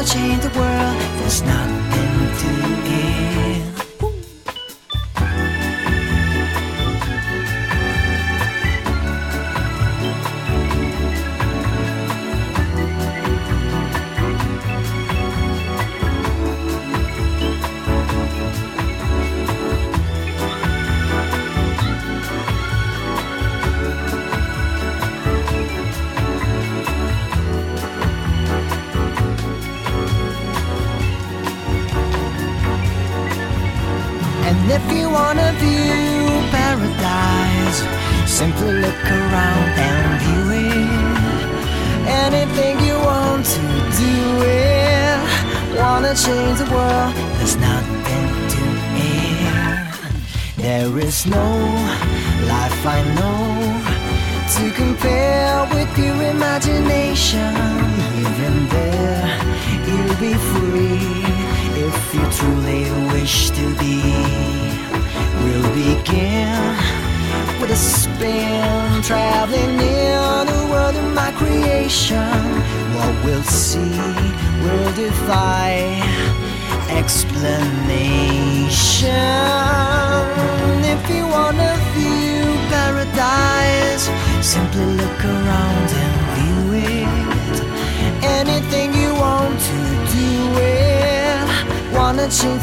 Change the world, there's nothing to it. Wanna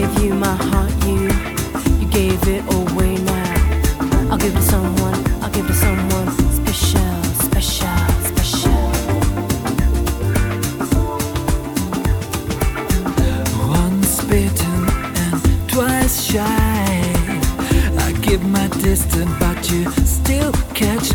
gave you my heart, you you gave it away now. I'll give it to someone, I'll give it to someone special, special, special. Once bitten and twice shy. I give my distance, but you still catch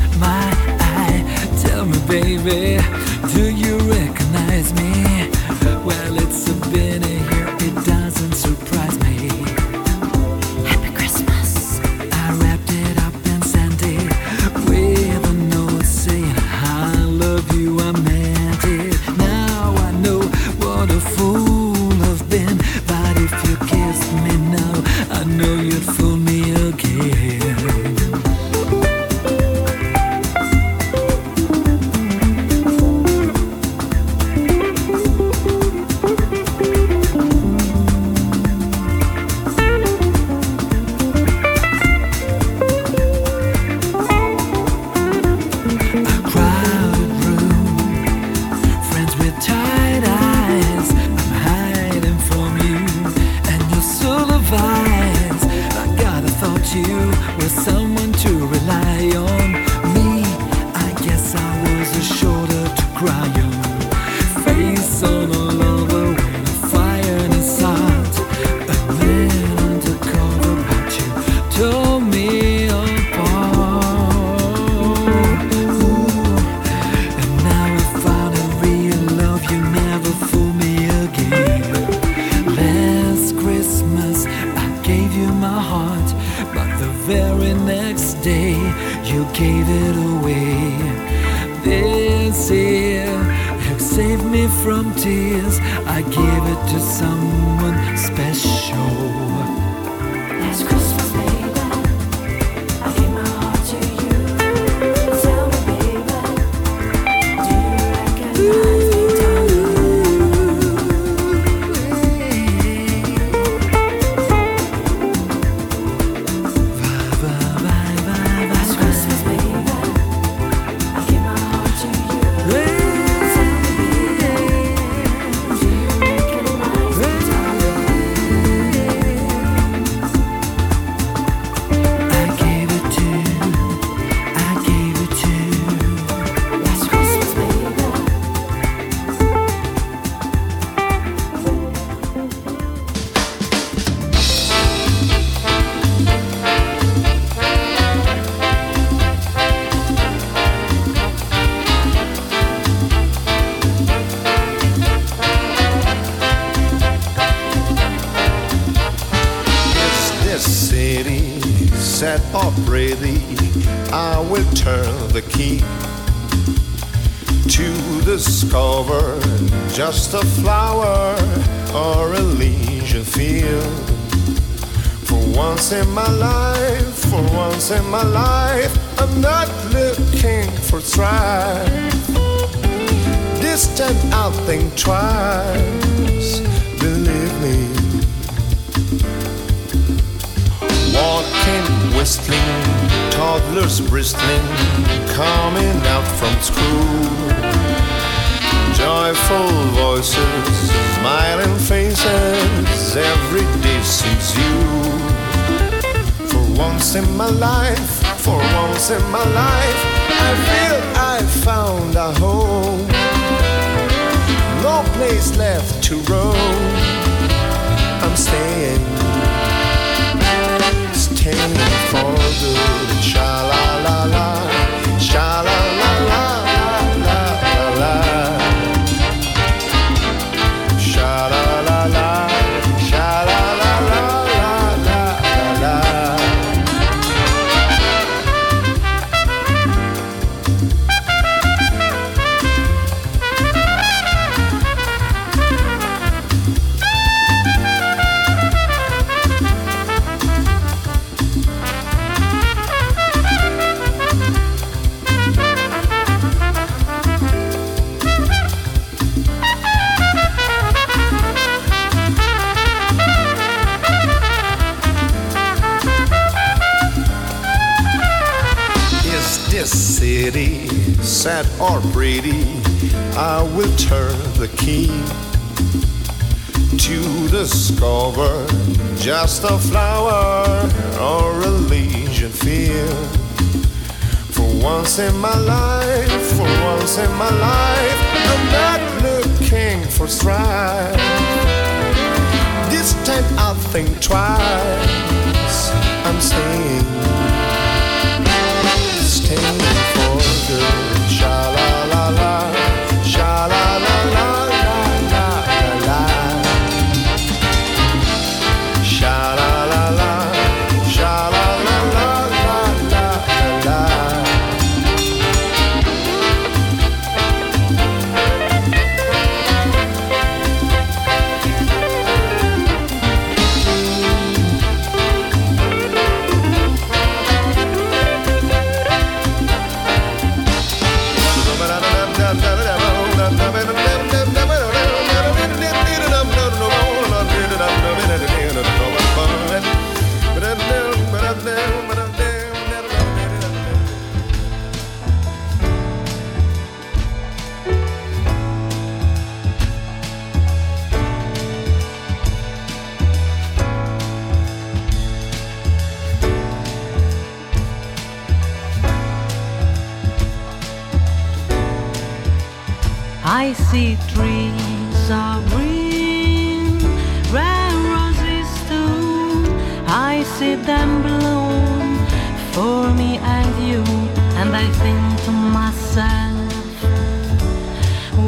I think to myself,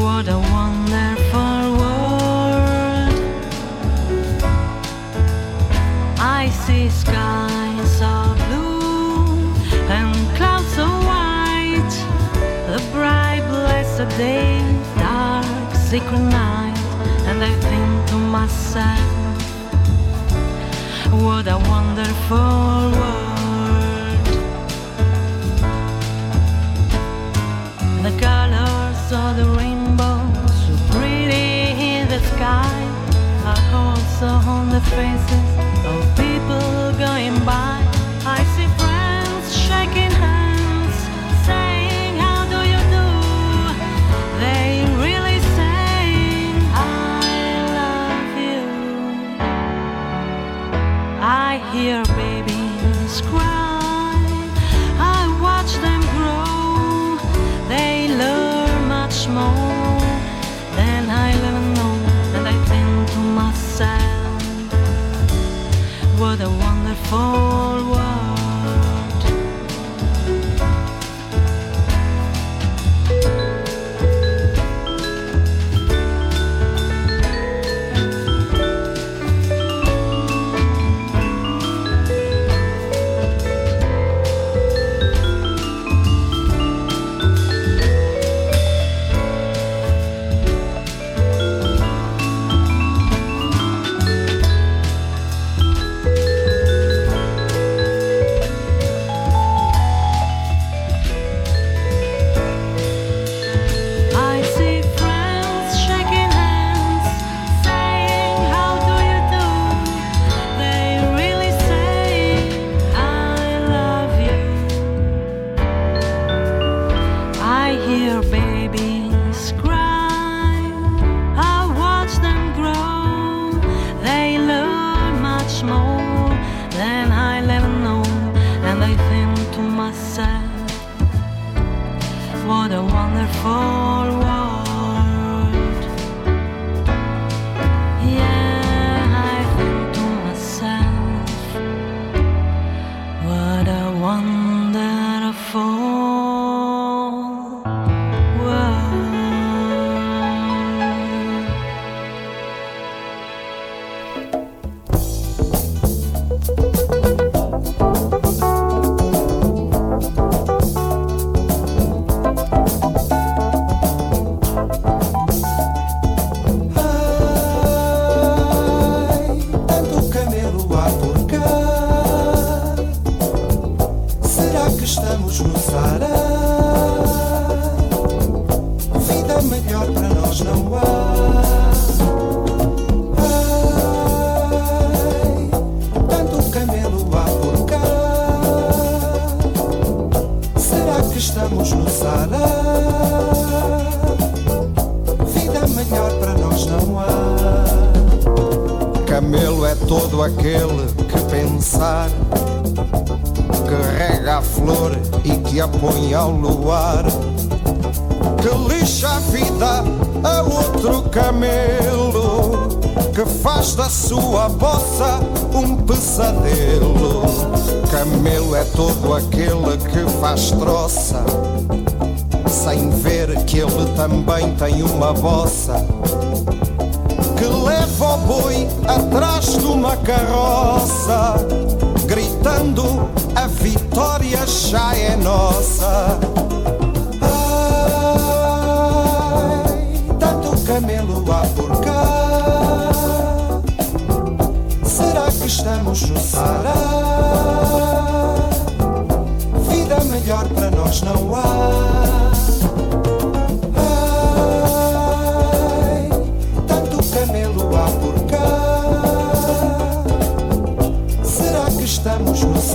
what a wonderful world. I see skies so blue and clouds so white, the bright, blessed day, dark, secret night, and I think to myself, what a wonderful world. the faces.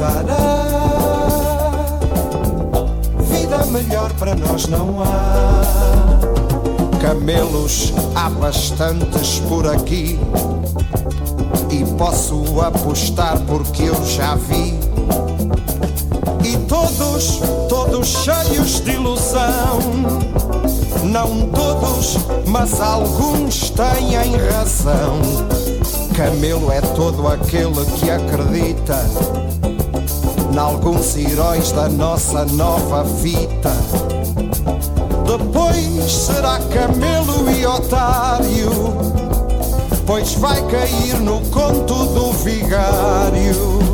Estamos no Sará? Vida melhor para nós não há. Camelos há bastantes por aqui. E posso apostar porque eu já vi. E todos, todos cheios de ilusão. Não todos, mas alguns têm razão. Camelo é todo aquele que acredita Nalguns heróis da nossa nova fita. Depois será camelo e otário, pois vai cair no conto do vigário.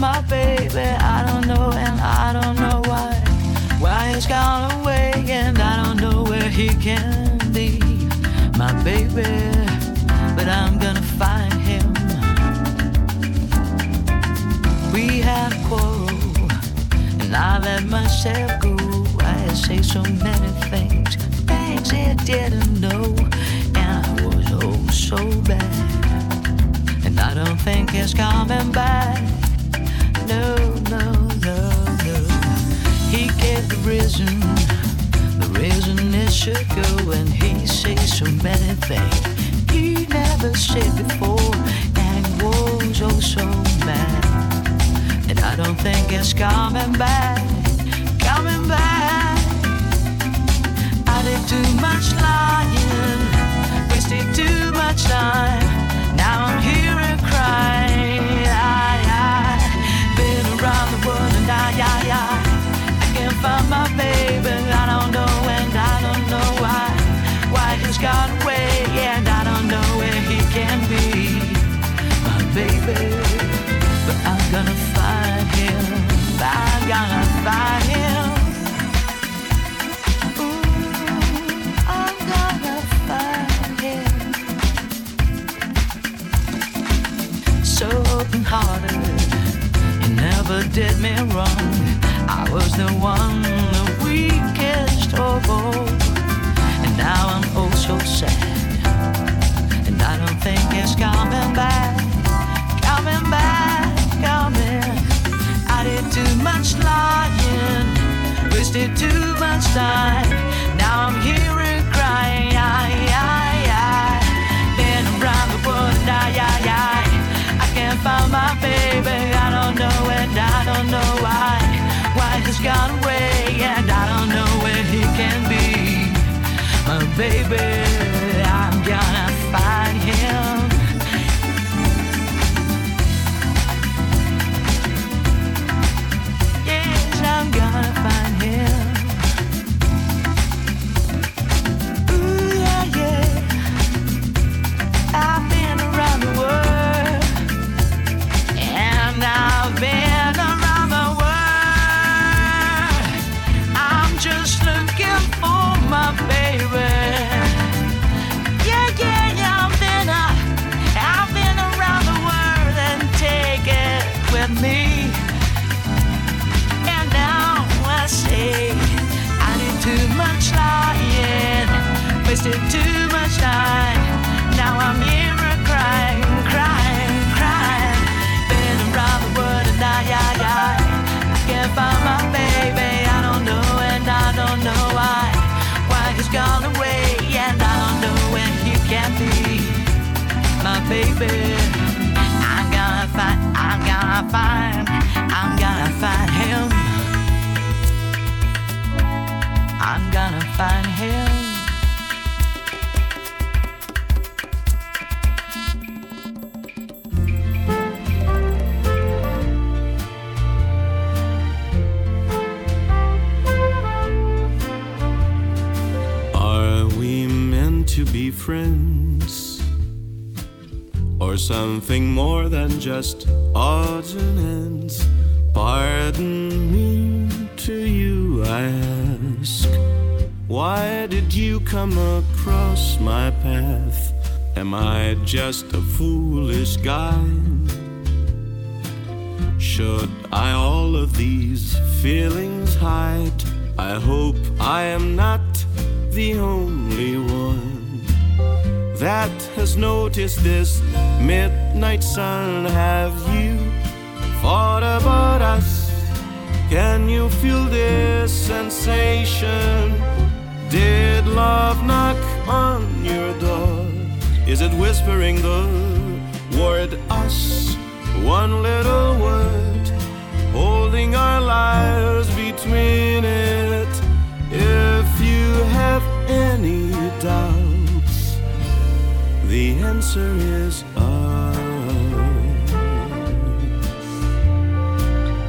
My baby. I don't know and I don't know why. Why he's gone away and I don't know where he can be. My baby, but I'm gonna find him. We had a quarrel and I let myself go. I say so many things, things I didn't know, and I was oh so bad. And I don't think it's coming back. Should go, and he says so many things he never said before, and was oh so mad. And I don't think it's coming back, wrong. I was the one, the weakest of all. And now I'm oh so sad. And I don't think it's coming back, coming back, coming. I did too much lying, wasted too much time. Friends? Or something more than just odds and ends? Pardon me to you, I ask. Why did you come across my path? Am I just a foolish guy? Should I all of these feelings hide? I hope I am not the only one that has noticed this midnight sun. Have you thought about us? Can you feel this sensation? Did love knock on your door? Is it whispering the word us? One little word, holding our lives between it. If you have any doubts, The answer is us.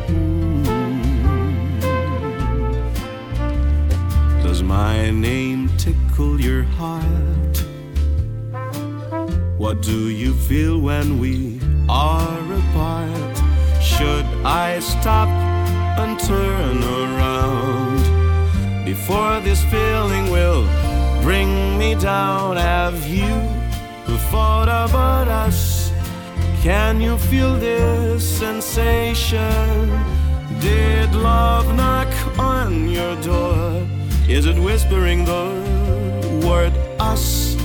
Mm. Does my name tickle your heart? What do you feel when we are apart? Should I stop and turn around before this feeling will bring me down? Have you thought about us? Can you feel this sensation? Did love knock on your door? Is it whispering the word us?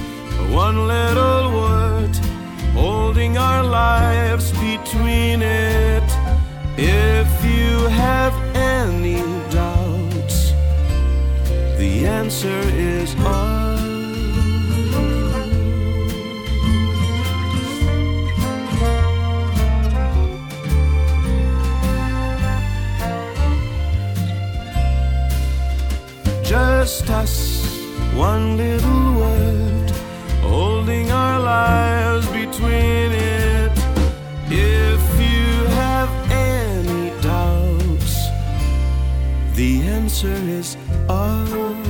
One little word holding our lives between it. If you have any doubts, the answer is us. Just us, one little word holding our lives between it. If you have any doubts, the answer is us.